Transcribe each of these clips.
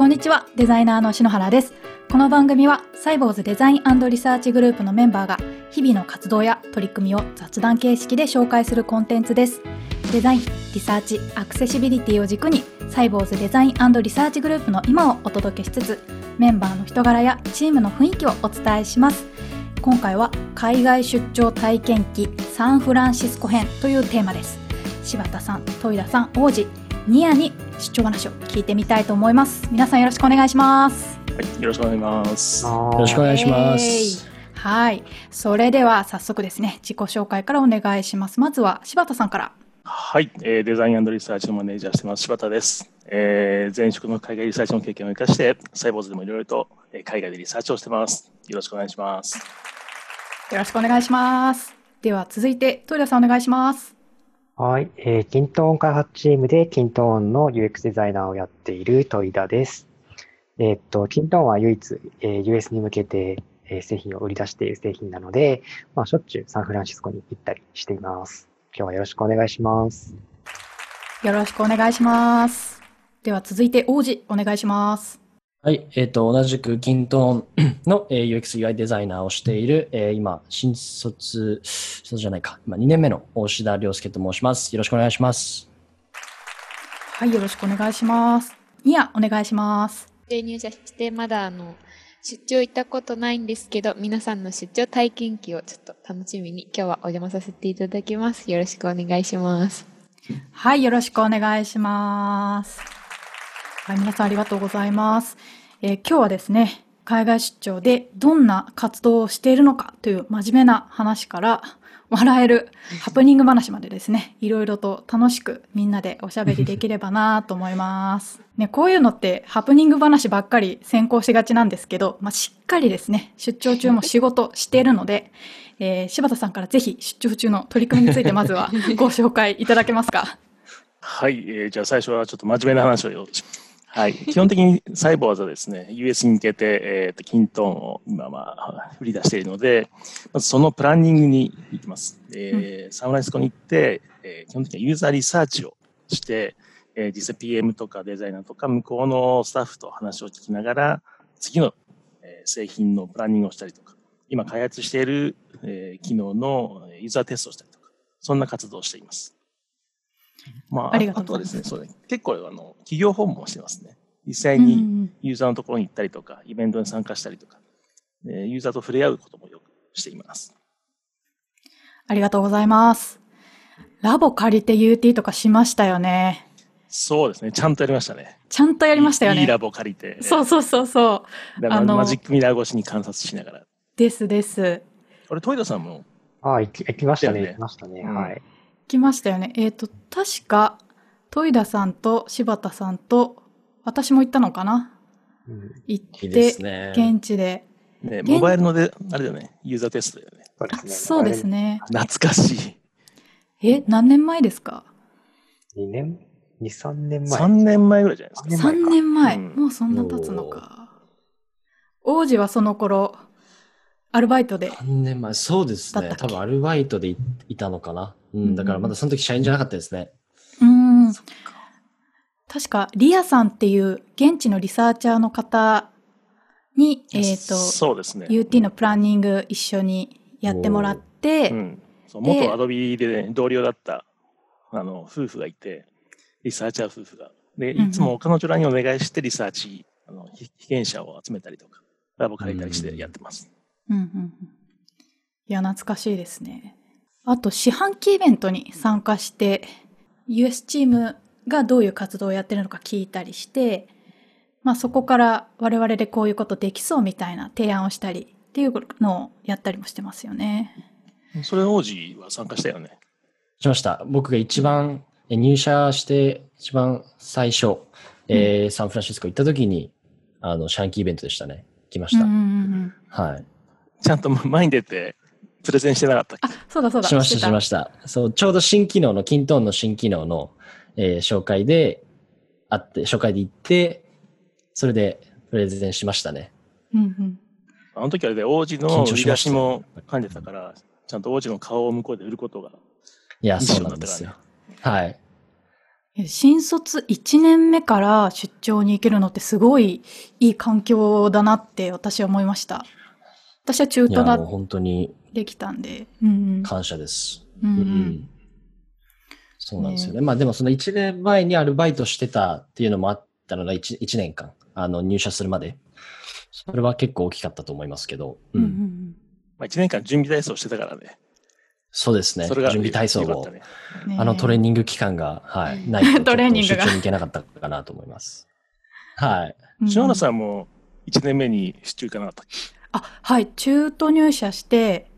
こんにちは、デザイナーの篠原です。この番組はサイボウズデザインリサーチグループのメンバーが日々の活動や取り組みを雑談形式で紹介するコンテンツです。デザイン、リサーチ、アクセシビリティを軸にサイボウズデザインリサーチグループの今をお届けしつつメンバーの人柄やチームの雰囲気をお伝えします。今回は海外出張体験記サンフランシスコ編というテーマです。柴田さん、戸井田さん、王子、ニアに出張話を聞いてみたいと思います。皆さんよろしくお願いします。はい、よろしくお願いします。よろしくお願いします。えーはい。それでは早速ですね、自己紹介からお願いします。まずは柴田さんから。はい、えーデザインリサーチのマネージャーしてます柴田です。えー前職の海外リサーチの経験を生かして、サイボーズでもいろいろとえー海外でリサーチをしてます。よろしくお願いします。よろしくお願いします。では続いて、トイレさんお願いします。はい、えー、キントーン開発チームでキントーンの UX デザイナーをやっている戸井田です。えーっと、キントーンは唯一、えー US に向けて、えー製品を売り出している製品なので、まあ、しょっちゅうサンフランシスコに行ったりしています。今日はよろしくお願いします。よろしくお願いします。では続いて、王子お願いします。はい。えっ、と、同じく、キントーンの、えー UX UI デザイナーをしている、えー今、新卒、そうじゃないか、今2年目の大志田良介と申します。よろしくお願いします。はい、よろしくお願いします。ニアお願いします。で入社してまだあの出張行ったことないんですけど皆さんの出張体験記をちょっと楽しみに今日はお邪魔させていただきますよろしくお願いしますはい、よろしくお願いします。はい、皆さんありがとうございます。えー今日はですね、海外出張でどんな活動をしているのかという真面目な話から、笑えるハプニング話までですね、いろいろと楽しくみんなでおしゃべりできればなと思います。ね、こういうのってハプニング話ばっかり先行しがちなんですけど、まあ、しっかりですね、出張中も仕事しているので、えー柴田さんからぜひ出張中の取り組みについてまずはご紹介いただけますか。はい、えーじゃあ最初はちょっと真面目な話をよはい、基本的にサイボーズはですね、US に向けて、えーと、キントーンを今、まあ、売り出しているので、まずそのプランニングに行きます。えーサンフランシスコに行って、えー基本的にはユーザーリサーチをして、えー実際 PM とかデザイナーとか向こうのスタッフと話を聞きながら、次の、えー製品のプランニングをしたりとか、今開発している、えー機能のユーザーテストをしたりとか、そんな活動をしています。まあ、ありがとうあとはございますですね、そうね、結構あの企業訪問もしてますね。実際にんユーザーのところに行ったりとか、イベントに参加したりとか、えーユーザーと触れ合うこともよくしています。ありがとうございます。ラボ借りて UT とかしましたよね。そうですね、ちゃんとやりましたね。ちゃんとやりましたよね。いいラボ借りて。そうそうそうそう。あのマジックミラー越しに観察しながら。ですです。これ、トイダさんも、ああ、行き行きましたね。行きましたね。うんはい。来ましたよね。えっ、と、確か、戸井田さんと柴田さんと、私も行ったのかな？うん、行っいいでてす、ね。現地で。ね、現モバイルので、あれだよね、ユーザーテストだよね。そうですね。そうです。ね。懐かしい。え、何年前ですか？2年 ?2、3年前。3年前ぐらいじゃないですか。三年前 ?3 年前。うんもうそんな経つのか。王子はその頃、アルバイトで。3年前、そうですね多分アルバイトでいいたのかな。うん、だからまだその時社員じゃなかったですね。うーん。確か、リアさんっていう現地のリサーチャーの方に、えっ、と、そうですね。UT のプランニング一緒にやってもらって、うん、そうで元アドビで、ね、同僚だったあの夫婦がいて、リサーチャー夫婦が。で、いつも彼女らにお願いしてリサーチ、あの被被験者を集めたりとか、ラボ借りたりしてやってます。うんうんうんいや、懐かしいですね。あと、四半期イベントに参加して、US チームがどういう活動をやってるのか聞いたりして、まあそこから我々でこういうことできそうみたいな提案をしたりっていうのをやったりもしてますよね。それ王子は参加したよね。しました。僕が一番、え入社して一番最初、えーサンフランシスコ行った時に、あの、シャンキーイベントでしたね。来ました。うんうんうんはい。ちゃんと前に出て、プレゼンしてなかったっけ？あ、そうだそうだ。しました、てしました。そう、ちょうど新機能の、キントーンの新機能の、えー紹介で、あって、紹介で行って、それでプレゼンしましたね。うんうん。あの時あれで王子緊の売り出しも噛んでたから、ちゃんと王子の顔を向こうで売ることがいや、そうンだったからねなんですよ。はい。い新卒1年目から出張に行けるのってすごいいい環境だなって私は思いました。私は中途だもう本当にできたんで。うん感謝です。うん。そうなんですよね。まあでもその1年前にアルバイトしてたっていうのもあったのが 1, 1年間、あの入社するまで。それは結構大きかったと思いますけど。うんうんまあ、1年間準備体操してたからね。そうですね。それが準備体操を、ね。ねあのトレーニング期間が、はい、ないと トレーニングが出張に行けなかったかなと思います。はい。うん篠原さんも1年目に出張行かなかったっけ？あ、はい。中途入社して、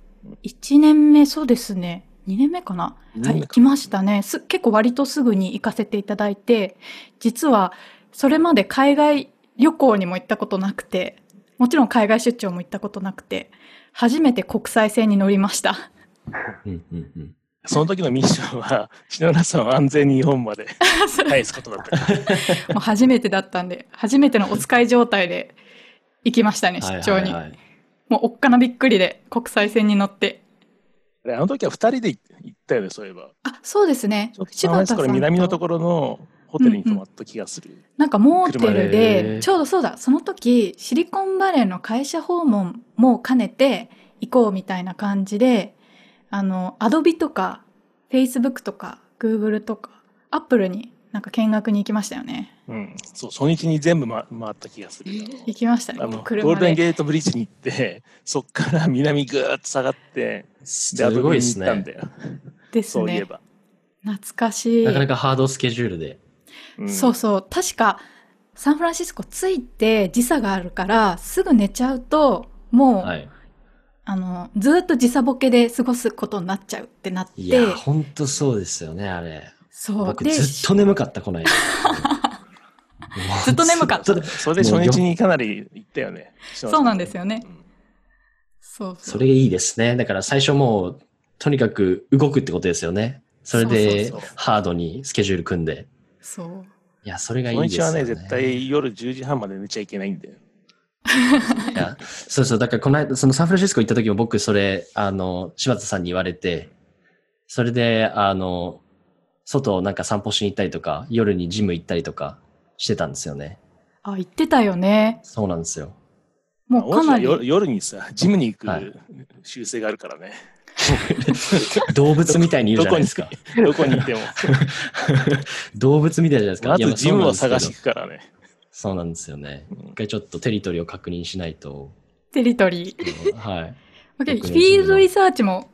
1年目、そうですね。2年目かな？はい、行きましたね。す、結構割とすぐに行かせていただいて、実は、それまで海外旅行にも行ったことなくて、もちろん海外出張も行ったことなくて、初めて国際線に乗りました。うんうんうん。その時のミッションは、篠原さんを安全に日本まで 返すことだった。もう初めてだったんで、初めてのお使い状態で行きましたね、出張に。はいはいはいもうおっかなびっくりで国際線に乗って。あの時は2人で行ったよね、そういえば。あ、そうですねちょっ。とその話から南のところのホテルに泊まった気がする。なんかモーテル車で、でちょうどそうだ、その時、シリコンバレーの会社訪問も兼ねて行こうみたいな感じで、あの、アドビとか、Facebook とか、Google とか、Apple になんか見学に行きましたよね。うん。そう、初日に全部、ま、回った気がする。行きましたねあの、ゴー。ルデンゲートブリッジに行って、そっから南ぐーっと下がって、すごいですビに行ったんだね。よ。ですね。そういえば。懐かしい。なかなかハードスケジュールで。うんそうそう。確か、サンフランシスコ着いて時差があるから、すぐ寝ちゃうと、もう、はい。あの、ずっと時差ボケで過ごすことになっちゃうってなって、いや、本当そうですよね、あれ。そう。で、僕ずっと眠かった、この間。ずっと眠かったそれで初日にかなり行ったよね。そうなんですよねうんそうそ。れがいいですね。だから最初もう、とにかく動くってことですよね。それでそうそうそうハードにスケジュール組んで。そう。いや、それがいいですよね。初日はね、絶対夜10時半まで寝ちゃいけないんだよ。いや、そうそう。だからこの間、そのサンフランシスコ行った時も僕それ、あの、柴田さんに言われて、それで、あの、外をなんか散歩しに行ったりとか、夜にジム行ったりとかしてたんですよね。あ、言ってたよね。そうなんですよ。もうかなり。夜夜にさ、ジムに行はいく習性があるからね。動物みたいに言うじゃないですか。どこにいても。動物みたいじゃないですか。まいやずジムを探しそうに行くからね。そうなんですよね。うん一回ちょっとテリトリーを確認しないと。テリトリー。はい。フィールドリサーチも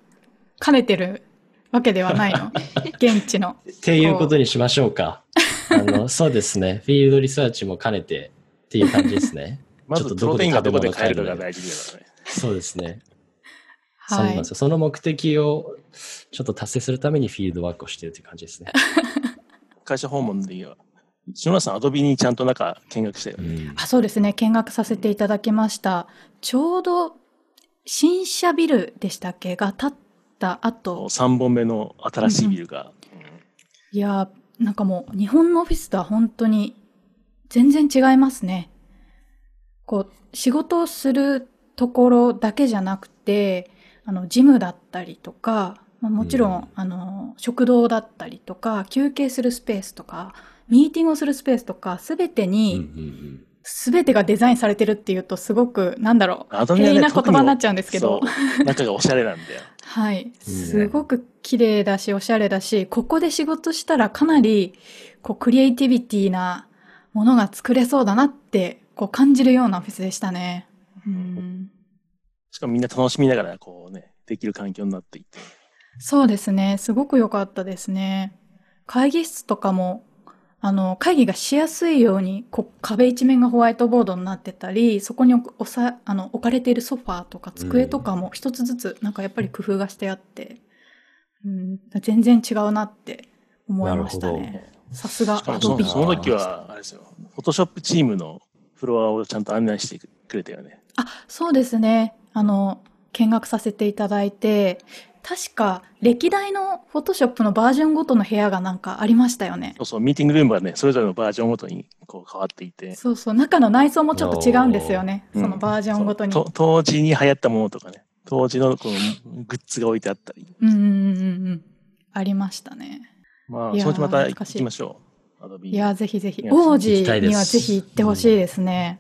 兼ねてるわけではないの？現地の。っていうことにしましょうか。あの、そうですね。フィールドリサーチも兼ねてっていう感じですね。まずちょっとプロテインがどこで買えるかどこでが大事だからね。そうですね。そうはいなんです。よ。その目的をちょっと達成するためにフィールドワークをしているという感じですね。会社訪問で言えば。篠原さん、アドビにちゃんと中見学したよね。うんあ、そうですね。見学させていただきました。ちょうど新車ビルでしたっけ？が建った後、3本目の新しいビルが。いやー、なんかもう日本のオフィスとは本当に全然違いますね。こう、仕事をするところだけじゃなくて、あの、ジムだったりとか、まあ、もちろん、うんあの、食堂だったりとか、休憩するスペースとか、ミーティングをするスペースとか、すべてうんに、うんすべてがデザインされてるっていうと、すごく、なんだろう、アドビはねな言葉になっちゃうんですけど、そう中がおしゃれなんだよ。はい。すごく綺麗だし、おしゃれだし、ここで仕事したらかなり、こう、クリエイティビティなものが作れそうだなって、こう、感じるようなオフィスでしたね。うん。しかもみんな楽しみながら、こうね、できる環境になっていて。そうですね。すごく良かったですね。会議室とかも、あの、会議がしやすいように、こう、壁一面がホワイトボードになってたり、そこにおさあの置かれているソファーとか机とかも一つずつ、なんかやっぱり工夫がしてあって、うん、全然違うなって思いましたなね。さすがアドビもそのその時は、あれですよ、フォトショップチームのフロアをちゃんと案内してくれたよね。あ、そうですね。あの、見学させていただいて、確か歴代のフォトショップのバージョンごとの部屋がなんかありましたよね。そうそう、ミーティングルームはね、それぞれのバージョンごとにこう変わっていて。そうそう、中の内装もちょっと違うんですよね。うんそのバージョンごとに。そうと当時に流行ったものとかね、当時のこのグッズが置いてあったり。うんうんうんうんうん。ありましたね。まあ、いやーそのうちまた行きましょアドビいや、ぜひぜひ。いや王子にはぜひ行ってほしいですね。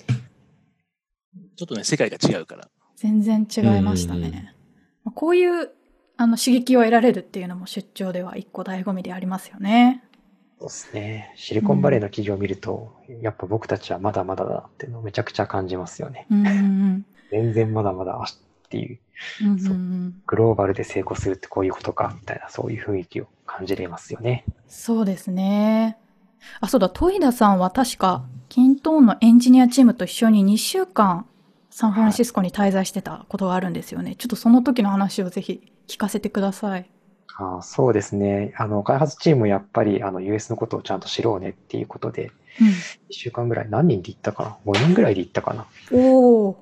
ちょっとね、世界が違うから。全然違いましたうんうんうんね。まあこういうあの刺激を得られるっていうのも出張では一個醍醐味でありますよね。そうですね。シリコンバレーの企業を見ると、やっぱ僕たちはまだまだだなっていうのをめちゃくちゃ感じますよね。うんうん全然まだまだっていう、うん。うんうんうそうんグローバルで成功するってこういうことか、みたいな、そういう雰囲気を感じれますよね。そうですね。あ、そうだ、トイダさんは確か、キントーンのエンジニアチームと一緒に2週間、サンフランシスコに滞在してたことがあるんですよね。ちょっとその時の話をぜひ聞かせてください。あーそうですね。あの、開発チームやっぱり、あの、US のことをちゃんと知ろうねっていうことで、1週間ぐらい、何人で行ったかな ?5 人ぐらいで行ったかな？うん。おー。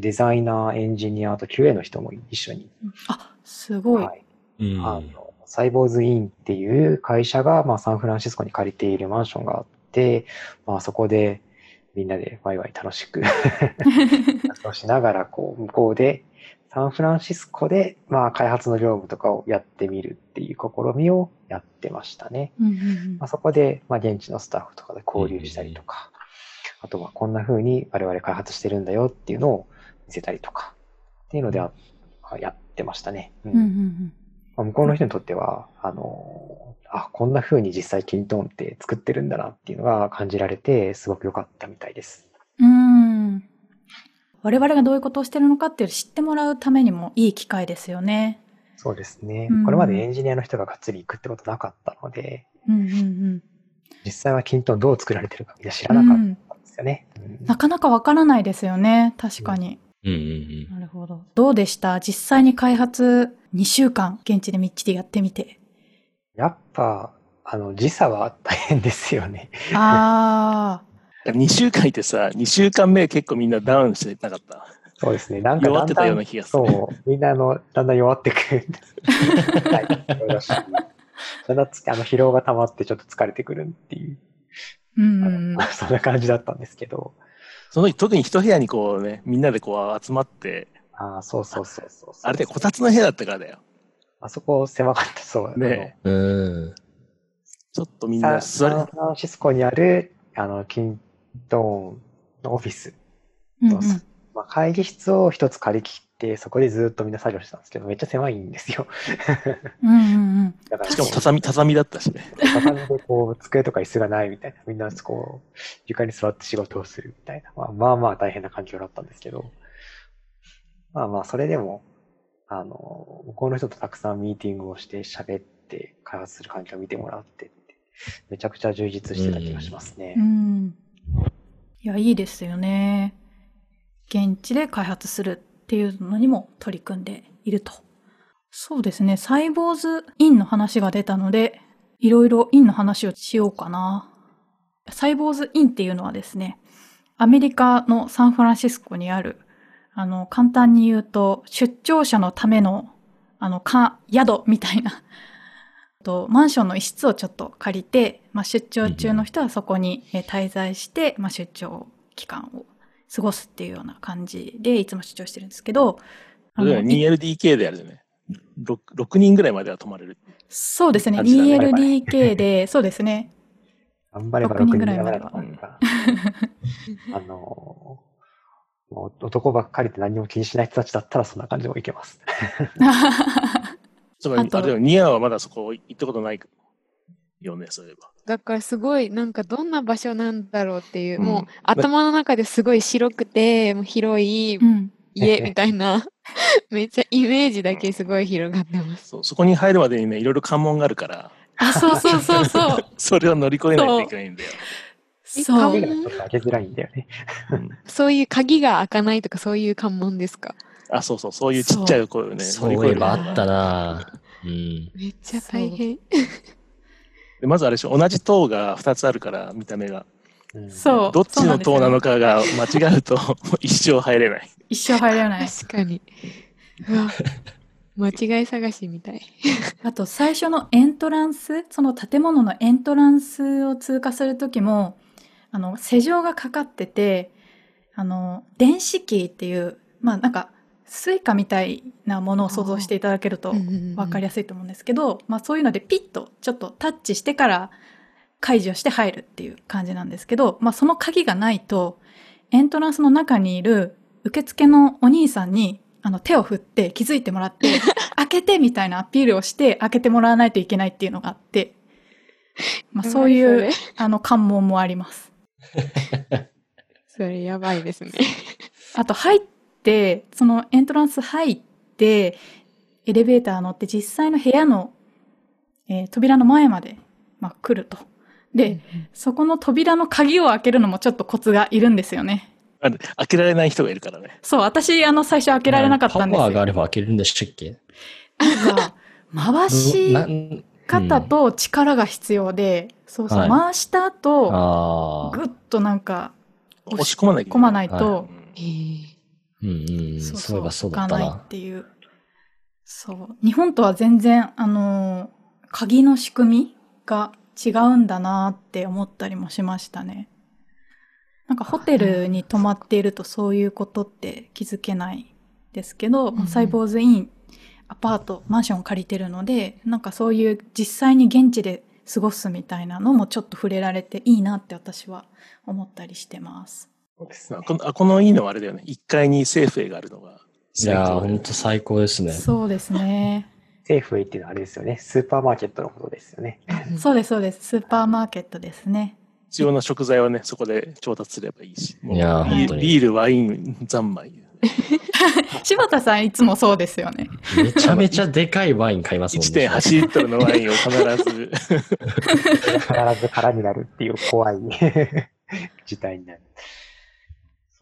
デザイナー、エンジニア、あと QA の人も一緒に。あ、すごい。はい。うんあの、サイボーズインっていう会社が、まあ、サンフランシスコに借りているマンションがあって、まあ、そこでみんなでワイワイ楽しく 活動しながら、こう、向こうで、サンフランシスコで、まあ、開発の業務とかをやってみるっていう試みをやってましたね。うんうんうん。まあ、そこで、まあ、現地のスタッフとかで交流したりとか、あとはこんな風に我々開発してるんだよっていうのを見せたりとか、っていうのであやってましたね。うん。うんうんうんまあ向こうの人にとっては、あの、あ、こんな風に実際キントーンって作ってるんだなっていうのが感じられて、すごく良かったみたいです。うーん。我々がどういうことをしてるのかっていう知ってもらうためにもいい機会ですよね。そうですねうん。これまでエンジニアの人ががっつり行くってことなかったので、うんうんうん。実際はキントーンどう作られてるかみんな知らなかったんですよね。うんなかなかわからないですよね。確かに。うんうんなるほど。どうでした？実際に開発2週間現地でみっちりやってみて。やっぱ、あの、時差は大変ですよね。あ2 週間いてさ、2週間目結構みんなダウンしてなかった？そうですね。なんか弱ってたような気がする。そう、みんなあの、だんだん弱ってくるんです。はい、だんだんつあの疲労が溜まってちょっと疲れてくるっていう、うん。そんな感じだったんですけど、その時特に一部屋にこうね、みんなでこう集まって、ああ、そうそうそうそうそう。あれでこたつの部屋だったからだよ。あそこ狭かった、そう。ねうん。うん。ちょっとみんな座りサン、フランシスコにある、あの、キントーンのオフィス、うんうんまあ、会議室を一つ借り切って、そこでずっとみんな作業してたんですけど、めっちゃ狭いんですよ。うんうんうん。だからしかも畳、畳だったしね。畳でこう、机とか椅子がないみたいな、みんなこう、床に座って仕事をするみたいな、まあまあまあ大変な環境だったんですけど、まあまあ、それでも、あの、向こうの人とたくさんミーティングをして喋って開発する環境を見てもらってって、めちゃくちゃ充実してた気がしますね。うん。いや、いいですよね。現地で開発するっていうのにも取り組んでいると。そうですね。サイボーズインの話が出たので、いろいろインの話をしようかな。サイボーズインっていうのはですね、アメリカのサンフランシスコにある、あの、簡単に言うと、出張者のための、あの、か、宿みたいな、と、マンションの一室をちょっと借りて、まあ、出張中の人はそこに滞在して、まあ、出張期間を過ごすっていうような感じで、いつも出張してるんですけど、あのそれは 2LDK であるよね。6, 6人ぐらいまでは泊まれる。そうですね、感じだね 2LDK で、そうですね。頑張れば6 6人人ぐらいまでは。あの、もう男ばっかりで何も気にしない人たちだったらそんな感じでもいけます。つまり、あとあれはニアはまだそこ行ったことないよね、そういえば。だからすごいなんかどんな場所なんだろうっていう、うんもう頭の中ですごい白くてもう広いうん。家みたいな めっちゃイメージだけすごい広がってます。そうそこに入るまでにね、いろいろ関門があるから、あ、そうそうそうそう。それを乗り越えないといけないんだよ。そうえ。鍵がちょっと開けづらいんだよね。うんそういう鍵が開かないとかそういう関門ですか？あ、そうそう、そういうちっちゃい声をね、そう乗り越えるいえばあったなうん。めっちゃ大変。でまずあれでしょ、同じ塔が2つあるから、見た目が。うんそう。どっちの塔なのか。かが間違うと、もう一生入れない。一生入れない。確かに。間違い探しみたい。あと最初のエントランス、その建物のエントランスを通過するときも、あの、施錠がかかってて、あの、電子キーっていう、まあなんか、Suicaみたいなものを想像していただけると分かりやすいと思うんですけど、まあそういうのでピッとちょっとタッチしてから解除して入るっていう感じなんですけど、まあその鍵がないと、エントランスの中にいる受付のお兄さんにあの手を振って気づいてもらって、開けてみたいなアピールをして開けてもらわないといけないっていうのがあって、まあそういうあの関門もあります。それやばいですね。あと入って、そのエントランス入って、エレベーター乗って実際の部屋の、えー扉の前まで、まあ、来ると。で、そこの扉の鍵を開けるのもちょっとコツがいるんですよね。あ開けられない人がいるからね。そう、私、あの、最初開けられなかったんですよ。パワーがあれば開けるんでしたっけ？なんか、回し方と力が必要で、そうそう、はい回した後。ぐっとなんか、押し込まないけ込まないと、うんえーうんうん。そういえばそうだった開かないなっ。ていう。そう。日本とは全然、あのー鍵の仕組みが違うんだなって思ったりもしましたね。なんかホテルに泊まっているとそういうことって気づけないですけど、うんサイボーズイン、アパート、マンション借りてるので、なんかそういう実際に現地で過ごすみたいなのもちょっと触れられていいなって私は思ったりしてます。そうですねこのあこのいいのはあれだよね。1階にセーフウェイがあるのがいやー、最高だよほんと最高ですね。そうですね。セーフウェイっていうのはあれですよね。スーパーマーケットのことですよね。そうです、そうです。スーパーマーケットですね。必要な食材はね、そこで調達すればいいし。もういやービ本当にビール、ワイン、三昧。柴田さんいつもそうですよね。めちゃめちゃでかいワイン買いますもんね。1.8リットルのワインを必ず。必ず空になるっていう怖い事態になる。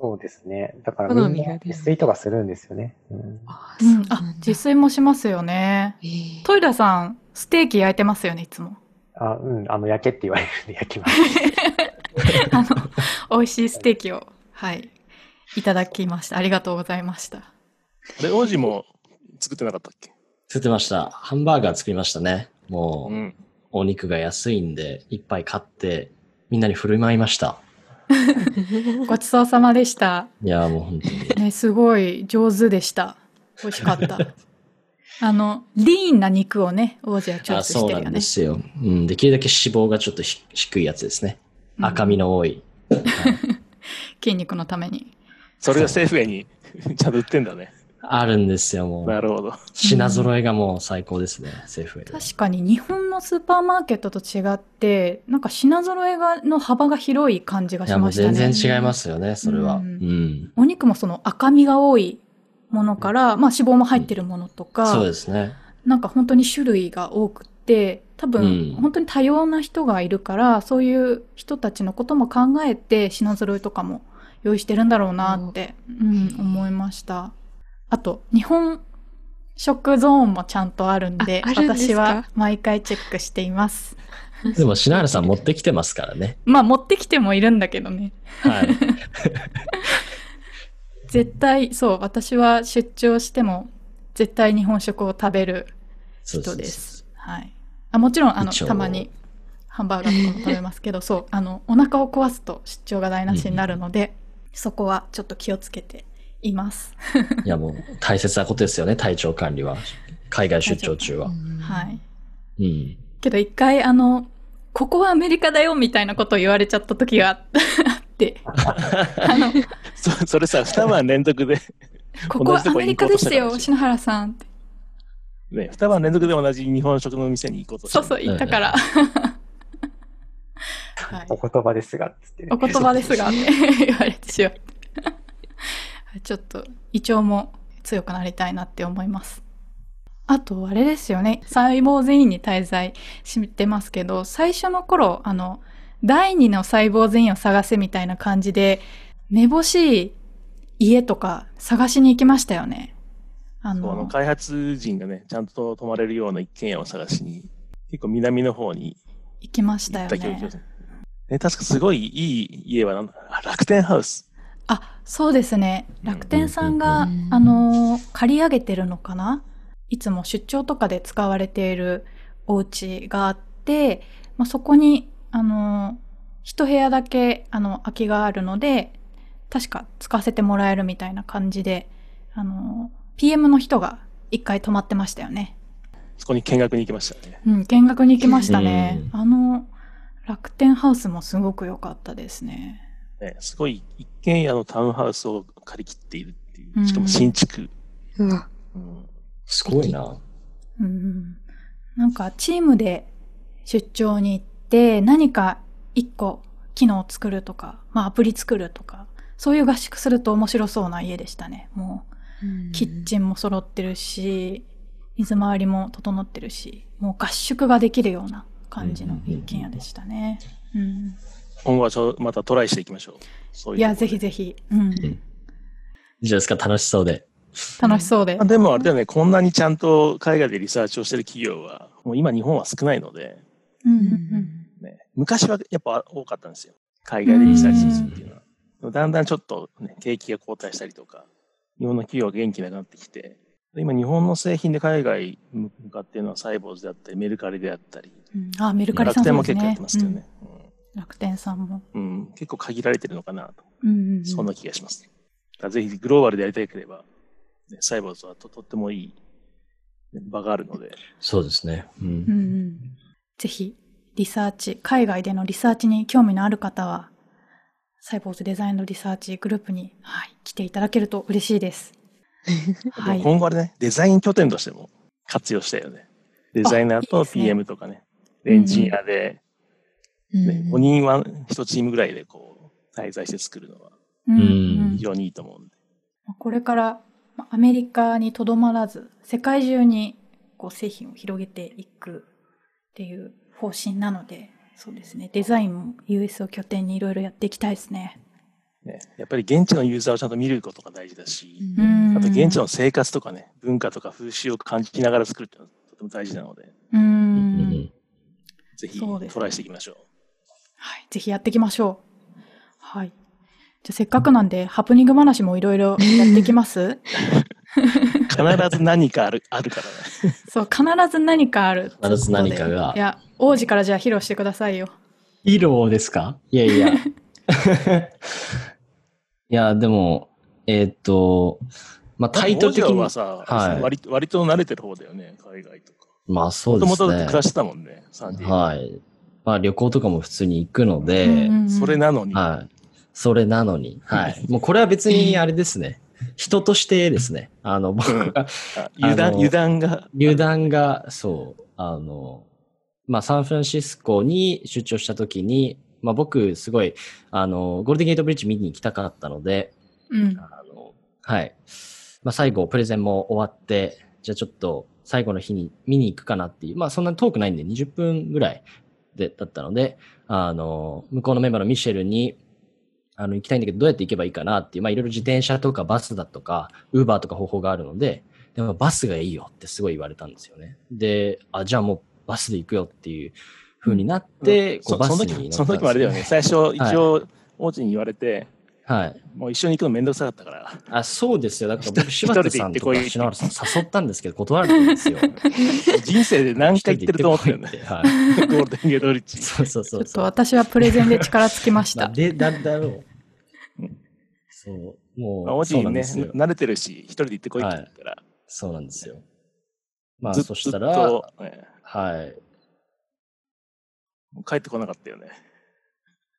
そうですね。だからみん自炊とかするんですよね。うん、あうん、あ自炊もしますよね。えートイラさん、ステーキ焼いてますよね、いつも。あ、うん、あの、焼けって言われるんで焼きます。あの、美味しいステーキを、はい、いただきました。ありがとうございました。あれ、王子も作ってなかったっけ？作ってました。ハンバーガー作りましたね。もう、うん。お肉が安いんで、いっぱい買って、みんなに振る舞いました。ごちそうさまでした。いやー、もう本当に。ね、すごい上手でした。美味しかった。あの、リーンな肉をね、王子はチョイあ、スしそうなんてるよね。ですよ。うん、できるだけ脂肪がちょっとひ低いやつですね。うん赤身の多 い。筋肉のために。それがセーフウェイにちゃんと売ってんだね。あるんですよ、もう。なるほど。品揃えがもう最高ですね、セーフウェイは。確かに日本のスーパーマーケットと違って、なんか品揃えがの幅が広い感じがいや、もうしましたね。全然違いますよね、それは。ううんん。お肉もその赤身が多いものから、まあ脂肪も入ってるものとか、そうですね。なんか本当に種類が多くて、多分、うん本当に多様な人がいるから、そういう人たちのことも考えて品揃えとかも用意してるんだろうなって、うん、思いました。あと、日本食ゾーンもちゃんとあるんで、んで私は毎回チェックしています。でも、篠原さん持ってきてますからね。まあ持ってきてもいるんだけどね。はい。絶対、そう、私は出張しても絶対日本食を食べる人です。はい。あもちろん、あの、たまにハンバーガーとかも食べますけど、そう、あの、お腹を壊すと出張が台無しになるので、そこはちょっと気をつけています。いや、もう大切なことですよね、体調管理は。海外出張中は。はい。うん。けど一回、あの、ここはアメリカだよみたいなことを言われちゃった時があって、あの、そそれさ、二晩連続で、ここはアメリカですよ、篠原さんって。ね、二晩連続で同じ日本食の店に行こうとそうそう、言ったから。はいお言葉ですが、つってねお言葉ですが、ね、言われてしまって。ちょっと、胃腸も強くなりたいなって思います。あと、あれですよね。細胞全員に滞在してますけど、最初の頃、あの、第二の細胞全員を探せみたいな感じで、めぼしい家とか探しに行きましたよね。あのの、開発陣がね、ちゃんと泊まれるような一軒家を探しに、結構南の方に行きましたよね。ね、確かすごいいい家は楽天ハウス。あ、そうですね。楽天さんが、うんあのー借り上げてるのかな？いつも出張とかで使われているお家があって、まあ、そこに、あのー一部屋だけ、あの、空きがあるので、確か使わせてもらえるみたいな感じで、あのー PM の人が一回泊まってましたよね。そこに見学に行きましたね。うん、見学に行きましたね。うあの、楽天ハウスもすごく良かったですね。ね、すごい一軒家のタウンハウスを借り切っているっていう。しかも新築。うわ。うんすごいな。うん、なんかチームで出張に行って何か一個機能を作るとか、まあアプリ作るとか、そういう合宿すると面白そうな家でしたね。もうキッチンも揃ってるし、水回りも整ってるし、もう合宿ができるような感じの一軒家でしたね。うん、今後はちょまたトライしていきましょう。そういういや、ぜひぜひ、うん、いいじゃですか、楽しそうで。楽しそうで。まあ。でもあれだよね、こんなにちゃんと海外でリサーチをしてる企業は、もう今日本は少ないので、うんうんうん。ね、昔はやっぱ多かったんですよ。海外でリサーチするっていうのは。でもだんだんちょっと、ね、景気が後退したりとか、日本の企業が元気なくなってきて、で今日本の製品で海外向かっているのはサイボーズであったり、メルカリであったり、うん。あ、メルカリさん楽そうですね。天も結構やってますけどね。うん楽天さんも。うんうん結構限られてるのかなと、うんうんうんそんな気がします。だからぜひグローバルでやりたければ、ね、サイボウズはととってもいいね場があるので、そうですね。うんうんうんぜひ、リサーチ、海外でのリサーチに興味のある方は、サイボウズデザインのリサーチグループに、はい、来ていただけると嬉しいです。はい。今後はね、デザイン拠点としても活用したいよね。デザイナーと PM とかね、エンジニアで、ねうん5人は1チームぐらいでこう、滞在して作るのは非常にいいと思うんで。これからまアメリカにとどまらず、世界中にこう製品を広げていくっていう方針なので、そうですね。デザインも US を拠点にいろいろやっていきたいですね。ね、やっぱり現地のユーザーをちゃんと見ることが大事だし、うんあと現地の生活とかね、文化とか風習を感じながら作るっていうのはとても大事なので、うんうんぜひトライしていきましょう。はい。ぜひやっていきましょう。はい。じゃあせっかくなんで、ハプニング話もいろいろやっていきます？必ず何かある、あるからね。そう、必ず何かある。必ず何かがいや、王子からじゃあ披露してくださいよ。色ですか？いやいや。いや、でも、えーっと、まあ、タイトル的に王子は、さ、はい割と割と慣れてる方だよね、海外とか。まあそうもとですねもと暮。らしてたもんね、サンディエゴはい。まあ旅行とかも普通に行くので、うんうんうんそれなのに、はい。それなのに、はい。もうこれは別にあれですね。人としてですね。あの、僕が、あ油断、油断が。油断が、そう、あの、まあ、サンフランシスコに出張した時に、まあ、僕、すごい、あの、ゴールデンゲートブリッジ見に行きたかったので、うん。あの、はい。まあ、最後、プレゼンも終わって、じゃあちょっと、最後の日に見に行くかなっていう、まあ、そんなに遠くないんで、20分ぐらいで、だったので、あの、向こうのメンバーのミシェルに、あの、行きたいんだけど、どうやって行けばいいかなっていう、まあ、いろいろ自転車とかバスだとか、ウーバーとか方法があるので、でもバスがいいよってすごい言われたんですよね。で、あ、じゃあもうバスで行くよっていう風になって、こそうバスに乗ったんですの時もあれだよね。最初、一応、王子に言われて、はい。もう一緒に行くのめんどくさかったから。あ、そうですよ。だから僕、一柴人で行田さんとかってこいって篠原さん誘ったんですけど、断られたんですよ。人生で何回行ってると思ってこいってはい。ゴールデンゲーリッジ。そうそうちょっとそうそう。私はプレゼンで力尽きました。まあで、だ、だろう。そう。もう、まあ、王子そうなにね、んですよ。慣れてるし、一人で行ってこいって言ったら、そうなんですよ。まあ、ずっそしたずっら、はい。帰ってこなかったよね。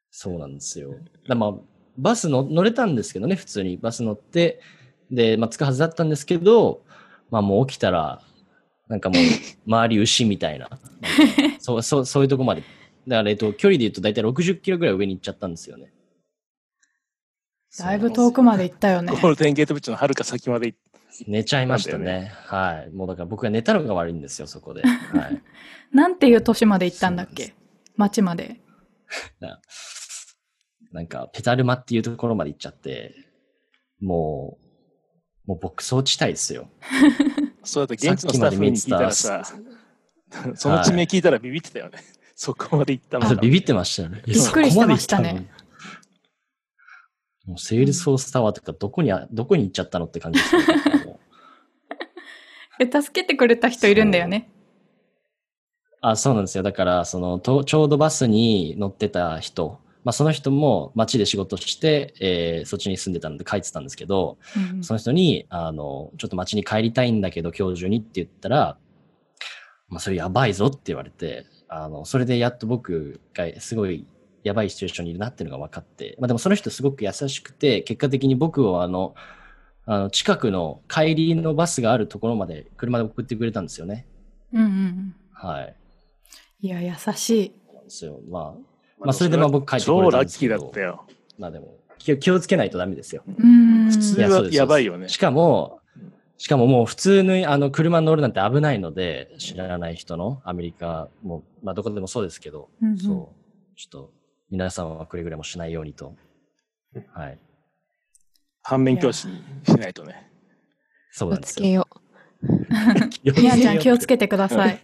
そうなんですよ。だまあ、バスの乗れたんですけどね、普通にバス乗って、で、まあ、着くはずだったんですけど、まあ、もう起きたら、なんかもう、周り牛みたいな。そう、そう、そういうとこまで。だから、えっと、距離で言うと大体60キロぐらい上に行っちゃったんですよね。だいぶ遠くまで行ったよねゴ。ールデンゲートブリッジの遥か先まで行って、寝ちゃいましたなんだよね。はい。もうだから僕が寝たのが悪いんですよ、そこで。はい。なんていう都市まで行ったんだっけ？町まで。ななんか、ペタルマっていうところまで行っちゃって、もう、もう牧草地帯ですよ。そうだと現地のスタッフに聞いたらさ、その地名聞いたらビビってたよね。そこまで行ったのビビってましたよね。びっくりしてましたねそこまで行ったの もうセールスフォースタワーとかどこにあ、どこに行っちゃったのって感じですよね。助けてくれた人いるんだよね。あ、そうなんですよ。だから、その、とちょうどバスに乗ってた人、まあ、その人も街で仕事して、えーそっちに住んでたので帰ってたんですけど、うんその人に、あの、ちょっと街に帰りたいんだけど、今日中にって言ったら、まあ、それやばいぞって言われて、あの、それでやっと僕がすごいやばいシチュエーションにいるなっていうのが分かって、まあでもその人すごく優しくて、結果的に僕をあの、あの近くの帰りのバスがあるところまで車で送ってくれたんですよね。うんうんうん。はい。いや、優しい。なんですよ。まあ、まあそれでまあ僕帰ってこ超れたラッキーんですけどだったよ。まあでも気を気をつけないとダメですよ。うん。普通はいやばいよねし。かも、しかももう普通にあの車に乗るなんて危ないので、知らない人のアメリカも、まあどこでもそうですけど、うんうんそう、ちょっと皆さんはくれぐれもしないようにと。はい。反面教師にしないとね。そうおなんですよ。つけよみや ちゃん気をつけてください。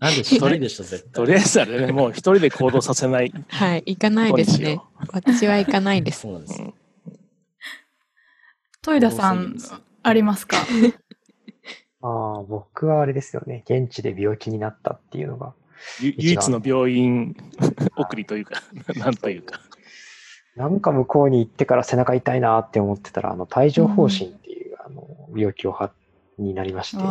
なんで一人でしょ、絶対。とりあえずあれね、もう一人で行動させない。う。はい、行かないですね。私は行かないです。そうなんですよ。トイダさんありますか？ああ、僕はあれですよね。現地で病気になったっていうのが。ゆ唯一の病院送りというか、なんというか。なんか向こうに行ってから背中痛いなって思ってたら、あの、帯状疱疹っていう、あの、病気をは、になりまして。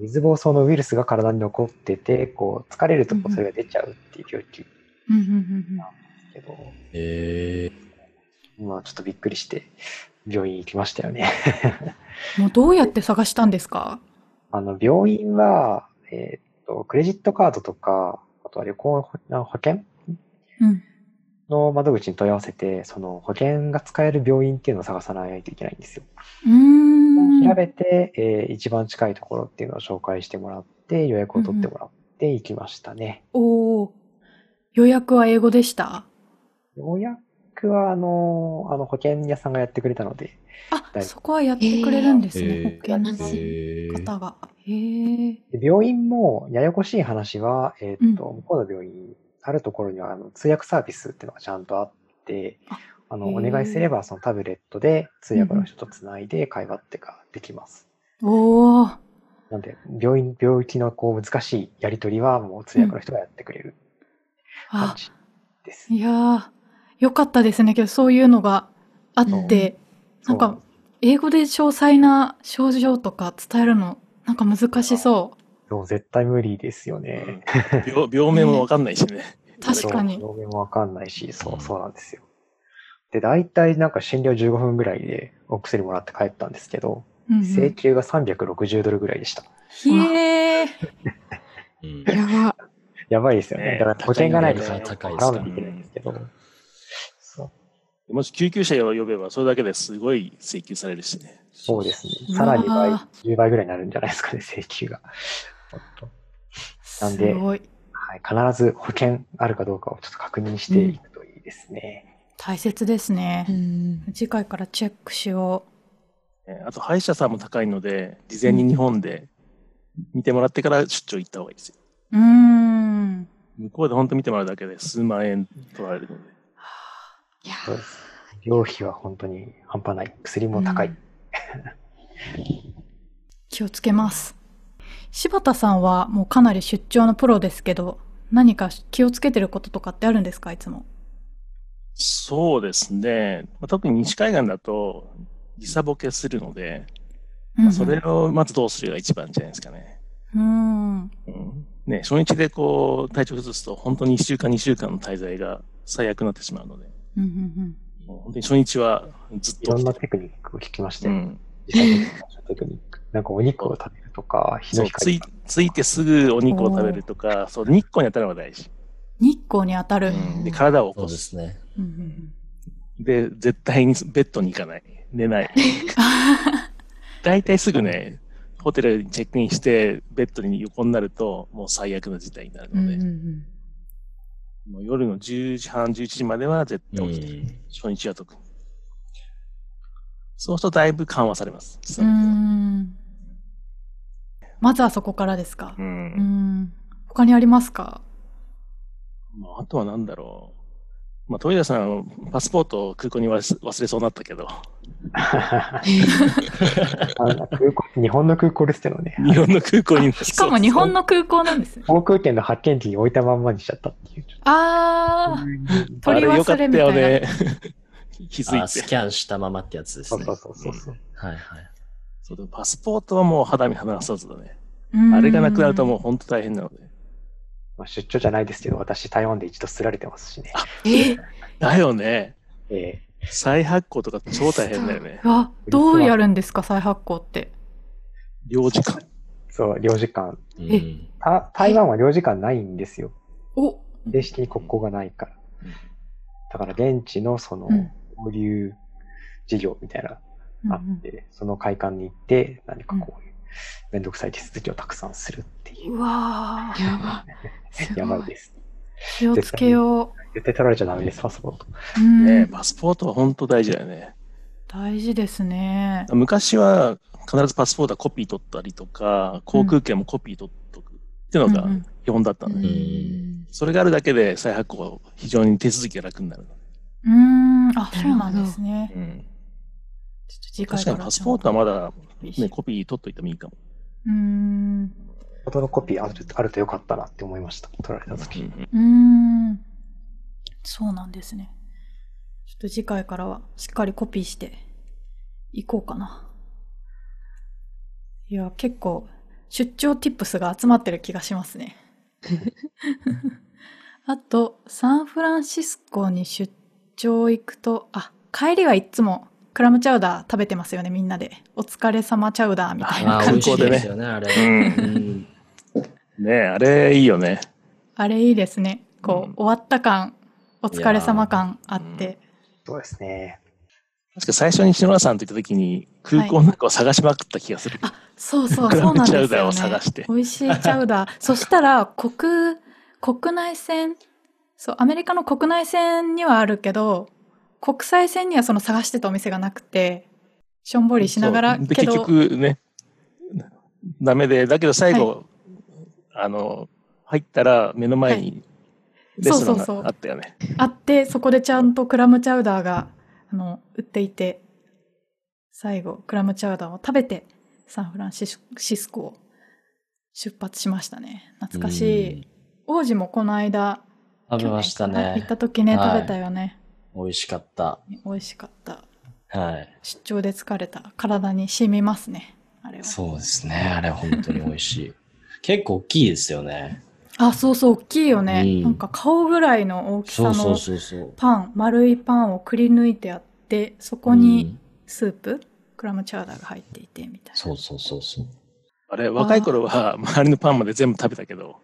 水疱瘡のウイルスが体に残ってて、こう、疲れるとそれが出ちゃうっていう病気ですうんうんうんけど、えまあちょっとびっくりして、病院行きましたよね。う んもうどうやって探したんですか？あの、病院は、えーっと、クレジットカードとか、あとは旅行保保険うん。の窓口に問い合わせて、その保険が使える病院っていうのを探さないといけないんですよ。うーん。調べて、えー一番近いところっていうのを紹介してもらって、予約を取ってもらって行きましたね。おお。予約は英語でした？予約は、あの、あの保険屋さんがやってくれたので、あ、はいそこはやってくれるんですね、へー保険のー、方が。へえ。で病院もややこしい話は、えーっと、向こうの病院、あるところにはあの通訳サービスっていうのがちゃんとあって、ああの、お願いすればそのタブレットで通訳の人とつないで会話ってができます。おお。なんで、病院、病気のこう難しいやりとりはもう通訳の人がやってくれる感あ、じです。いやー、よかったですね。けど、そういうのがあって、なんか、英語で詳細な症状とか伝えるの、なんか難しそそう絶対無理ですよね。病病名もわかんないしね。う。確かに。そう病名もわかんないし、そうう、んそうなんですよ。で、大体なんか診療15分ぐらいでお薬もらって帰ったんですけど、うんうん請求が360ドルぐらいでした。ひえやば。やばいですよね。ねだから保険がないと払わなきゃいけないんですけど。もし救急車を呼べば、それだけですごい請求されるしね。そうですね。さらに倍、10倍ぐらいになるんじゃないですかね、請求が。なんすでごい。はい、必ず保険あるかどうかをちょっと確認していくといいですね。大切ですねう。ん。次回からチェックしよえあと、歯医者さんも高いので、事前に日本で見てもらってから出張行った方がいいですよ。う。ん。向こうで本当見てもらうだけで数万円取られるので。いやそうです病費は本当に半端ない。薬も高い。うん気をつけます。柴田さんはもうかなり出張のプロですけど、何か気をつけてることとかってあるんですかいつも？そうですね。まあ特に西海岸だと時差ボケするので、まあそれをまずどうするが一番じゃないですかね。うん。うん、ね、初日でこう体調崩すと本当に1週間2週間の滞在が最悪になってしまうので、うんうんもう本当に初日はずっといろんなテクニックを聞きましたよ。うん、実際にテクニック。なんかお肉を食べるとか、日の光いついてすぐお肉を食べるとか、そう日光に当たるのが大事。日光に当たる。うんで体を起そうこ。ですすね。うんうんで、絶対にベッドに行かない。寝ない。大体すぐね、ホテルにチェックインして、ベッドに横になると、もう最悪な事態になるうんので、うんうんもう夜の10時半、11時までは絶う対起きて、ん。初日は特に。そうするとだいぶ緩和されます。まずはそこからですか？う。。うんん。他にありますか？まあ、あとはなんだろう。まあ、トイレさん、パスポートを空港に忘れ忘れそうになったけど、日本の空港ですけどね。日本の空港に。しかも日本の空港なんですね。航空券の発券機に置いたまんまにしちゃったっていう。あー。あ取りれよかった忘れみたいな。よね。気づあ、いて。スキャンしたままってやつですね。そうそうそうそう。はいはい。そうでもパスポートはもう肌身離さずだね。うんあれがなくなるともう本当大変なので。まあ、出張じゃないですけど、私台湾で一度すられてますしね。え？だよね。え再発行とか超大変だよね。あ、どうやるんですか、再発行って。領事館。ーそう、領事館。台湾は領事館ないんですよ。お、正式に国交がないからうん。だから現地のそのうん、交流事業みたいなのあうんって、その会館に行って、何かこういう、めんどくさい手続きをたくさんするっていうう。わーやば。いやばいです。気をつけよ絶対取られちゃダメです、パスポート。う。うんねパスポートは本当大事だよね。大事ですね。昔は必ずパスポートはコピー取ったりとか、航空券もコピー取っとくっていうのがうんうん基本だったうのね。んそれがあるだけで再発行は非常に手続きが楽になる。うーん、あ、そうなんですね。うん、確かにパスポートはまだ、ね、ね、コピー取っといてもいいかも。うーん、フォトのコピーあるあるとよかったなって思いました。取られた時。うんうーん。そうなんですね。ちょっと次回からはしっかりコピーしていこうかな。いや、結構出張 tips が集まってる気がしますね。あと、サンフランシスコに出張行くと、あ、帰りはいつもクラムチャウダー食べてますよね、みんなで。お疲れ様チャウダーみたいなあー美味しい観光ですよね、あれ。うんうんねえあれいいよね。あれいいですね。こう、うん終わった感、お疲れ様感あって。そうですね。確か最初に篠原さんと行った時に空港の中を探しまくった気がする。あ、そうそう、そうなんですよ、ね。チャウダーを探して美味しいチャウダー。そしたら、国、国内線、そう、アメリカの国内線にはあるけど、国際線にはその探してたお店がなくて、しょんぼりしながら、けど、結局ね、ダメで、だけど最後、あの、入ったら目の前にレストランそうそうそうがあったよね。あって、そこでちゃんとクラムチャウダーが、あの、売っていて、最後、クラムチャウダーを食べて、サンフランシスコを出発しましたね。懐かしい。王子もこの間、食べましたね行っ。た時ね、はい食べたよね。美味しかった。美味しかった。はい。出張で疲れた体に染みますね。あれは。そうですね。あれ本当に美味しい。結構大きいですよね。あ、そうそう、大きいよね。うんなんか顔ぐらいの大きさのそうそうそう。パン、丸いパンをくり抜いてあって、そこうにんスープ、クラムチャウダーが入っていて、みたいな。そうそうそうそう。あれ、若い頃は周りのパンまで全部食べたけど、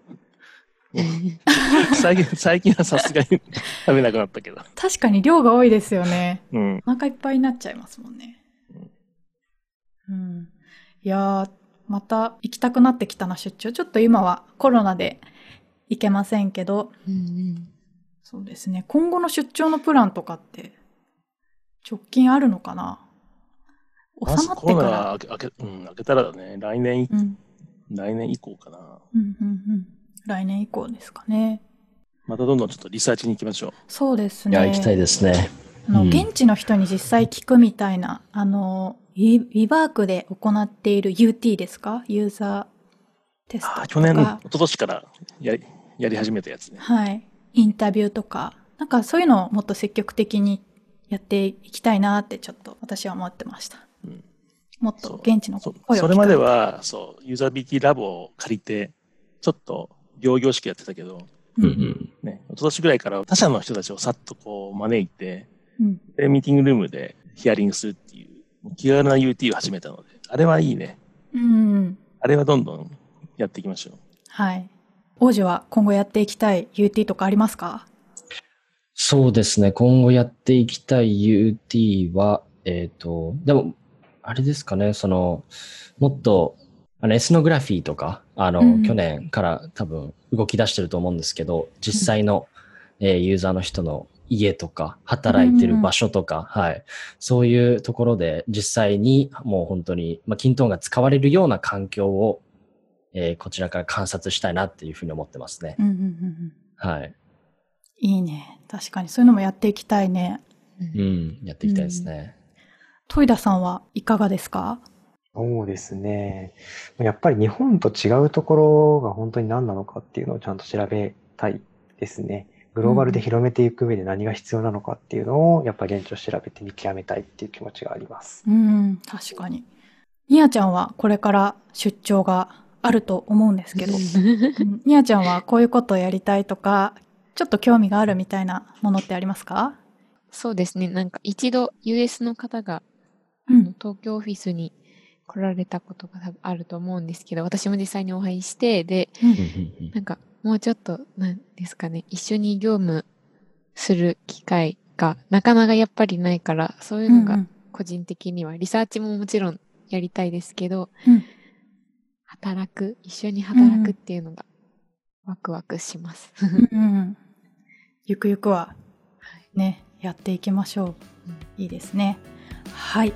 最近最近はさすがに食べなくなったけど。確かに量が多いですよね。うん。お腹いっぱいになっちゃいますもんね。うん。いやー、また行きたくなってきたな、出張。ちょっと今はコロナで行けませんけど、うんうんそうですね。今後の出張のプランとかって、直近あるのかな？収まってかコロナけ,、うん、明けたらだね、来年い、うん。来年以降かな。うんうんうん。来年以降ですかね。またどんどんちょっとリサーチに行きましょう。そうですね。いや、行きたいですね。あの、うん現地の人に実際聞くみたいな、あの、ウィウィバークで行っている UT ですか？ユーザーテストとか。あ去年、一昨年からやりやり始めたやつね。はい。インタビューとか、なんかそういうのをもっと積極的にやっていきたいなってちょっと私は思ってました。うんもっと現地のそ声を聞かそれまでは、そう、ユーザビリティラボを借りて、ちょっと両業式やってたけど、ううんんうん。ね、一昨年ぐらいから他社の人たちをさっとこう招いて、うん。で、ミーティングルームでヒアリングするっていう、気軽な UT を始めたので、あれはいいね。うん。あれはどんどんやっていきましょう。はい。王子は今後やっていきたい UT とかありますか？そうですね。今後やっていきたい UT は、えっ、と、でも、あれですかね、その、もっと、あの、エスノグラフィーとか、あの、うん去年から多分動き出してると思うんですけど、実際の、えーユーザーの人の家とか、働いてる場所とか、はい。そういうところで実際にもう本当に、まあ、キントーンが使われるような環境を、えーこちらから観察したいなっていうふうに思ってますね。うんうんうんうん。はい。いいね。確かにそういうのもやっていきたいね。うん、やっていきたいですね。トイダさんはいかがですか？そうですね。やっぱり日本と違うところが本当に何なのかっていうのをちゃんと調べたいですね。グローバルで広めていく上で何が必要なのかっていうのを、やっぱり現地を調べて見極めたいっていう気持ちがあります。うん、確かに。みやちゃんはこれから出張があると思うんですけど、うんみやちゃんはこういうことをやりたいとか、ちょっと興味があるみたいなものってありますか？そうですね。なんか一度 US の方がうん。東京オフィスに来られたことが多分あると思うんですけど、私も実際にお会いして、で、なんかもうちょっと、なんですかね、一緒に業務する機会がなかなかやっぱりないから、そういうのがうん個人的には、リサーチももちろんやりたいですけど、うん働く、一緒に働くっていうのがワクワクします。うんうんゆくゆくはね、やっていきましょう。いいですね。はい。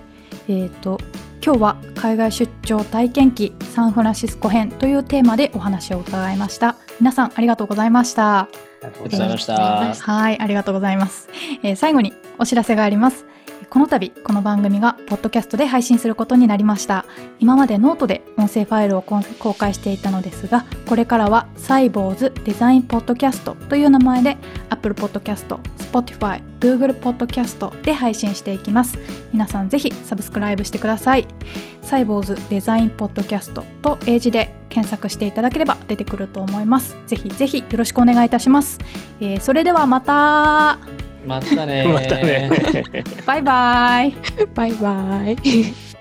えっ、と、今日は海外出張体験記サンフランシスコ編というテーマでお話を伺いました。皆さんありがとうございました。ありがとうございましたし。はい、ありがとうございます。えー最後にお知らせがあります。この度、この番組がポッドキャストで配信することになりました。今までノートで音声ファイルを公開していたのですが、これからはサイボウズデザインポッドキャストという名前で Apple Podcast、Spotify、Google Podcast で配信していきます。皆さんぜひサブスクライブしてください。サイボウズデザインポッドキャストと英字で検索していただければ出てくると思います。ぜひぜひよろしくお願いいたします。えーそれではまたまたねーまたね。バイバイバイバイ。